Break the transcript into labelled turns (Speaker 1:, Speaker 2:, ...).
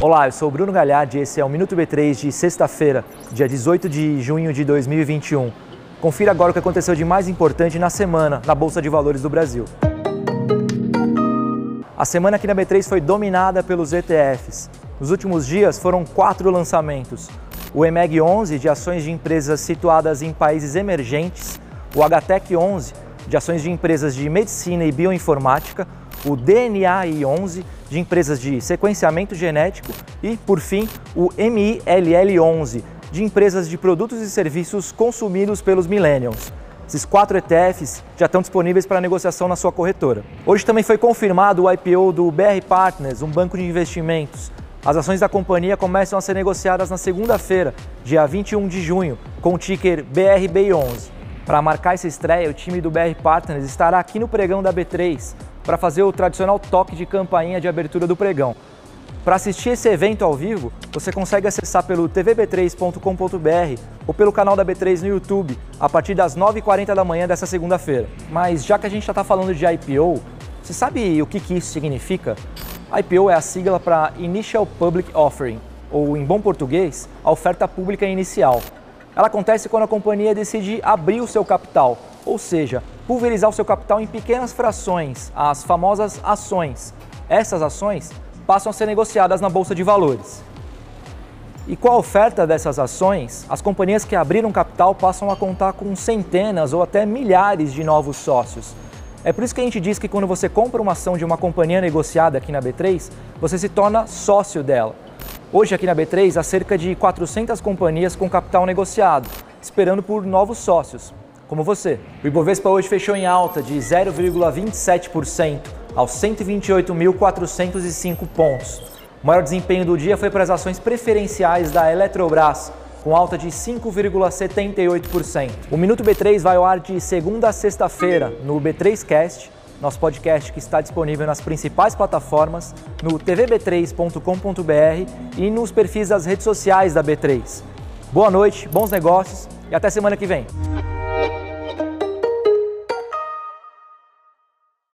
Speaker 1: Olá, eu sou Bruno Galhardi e esse é o Minuto B3 de sexta-feira, dia 18 de junho de 2021. Confira agora o que aconteceu de mais importante na semana na Bolsa de Valores do Brasil. A semana aqui na B3 foi dominada pelos ETFs. Nos últimos dias foram quatro lançamentos: o EMEG 11 de ações de empresas situadas em países emergentes, o HTEC 11 de ações de empresas de medicina e bioinformática, o DNAI 11 de empresas de sequenciamento genético e, por fim, o MILL 11 de empresas de produtos e serviços consumidos pelos millennials. Esses quatro ETFs já estão disponíveis para negociação na sua corretora. Hoje também foi confirmado o IPO do BR Partners, um banco de investimentos. As ações da companhia começam a ser negociadas na segunda-feira, dia 21 de junho, com o ticker BRB11. Para marcar essa estreia, o time do BR Partners estará aqui no pregão da B3 para fazer o tradicional toque de campainha de abertura do pregão. Para assistir esse evento ao vivo, você consegue acessar pelo tvb3.com.br ou pelo canal da B3 no YouTube a partir das 9h40 da manhã dessa segunda-feira. Mas já que a gente já está falando de IPO, você sabe o que, que isso significa? IPO é a sigla para Initial Public Offering, ou em bom português, a oferta pública inicial. Ela acontece quando a companhia decide abrir o seu capital, ou seja, pulverizar o seu capital em pequenas frações, as famosas ações. Essas ações passam a ser negociadas na bolsa de valores. E com a oferta dessas ações, as companhias que abriram capital passam a contar com centenas ou até milhares de novos sócios. É por isso que a gente diz que quando você compra uma ação de uma companhia negociada aqui na B3, você se torna sócio dela. Hoje aqui na B3 há cerca de 400 companhias com capital negociado, esperando por novos sócios como você. O Ibovespa hoje fechou em alta de 0,27% aos 128.405 pontos. O maior desempenho do dia foi para as ações preferenciais da Eletrobras, com alta de 5,78%. O Minuto B3 vai ao ar de segunda a sexta-feira no B3Cast, nosso podcast que está disponível nas principais plataformas, no tvb3.com.br e nos perfis das redes sociais da B3. Boa noite, bons negócios e até semana que vem.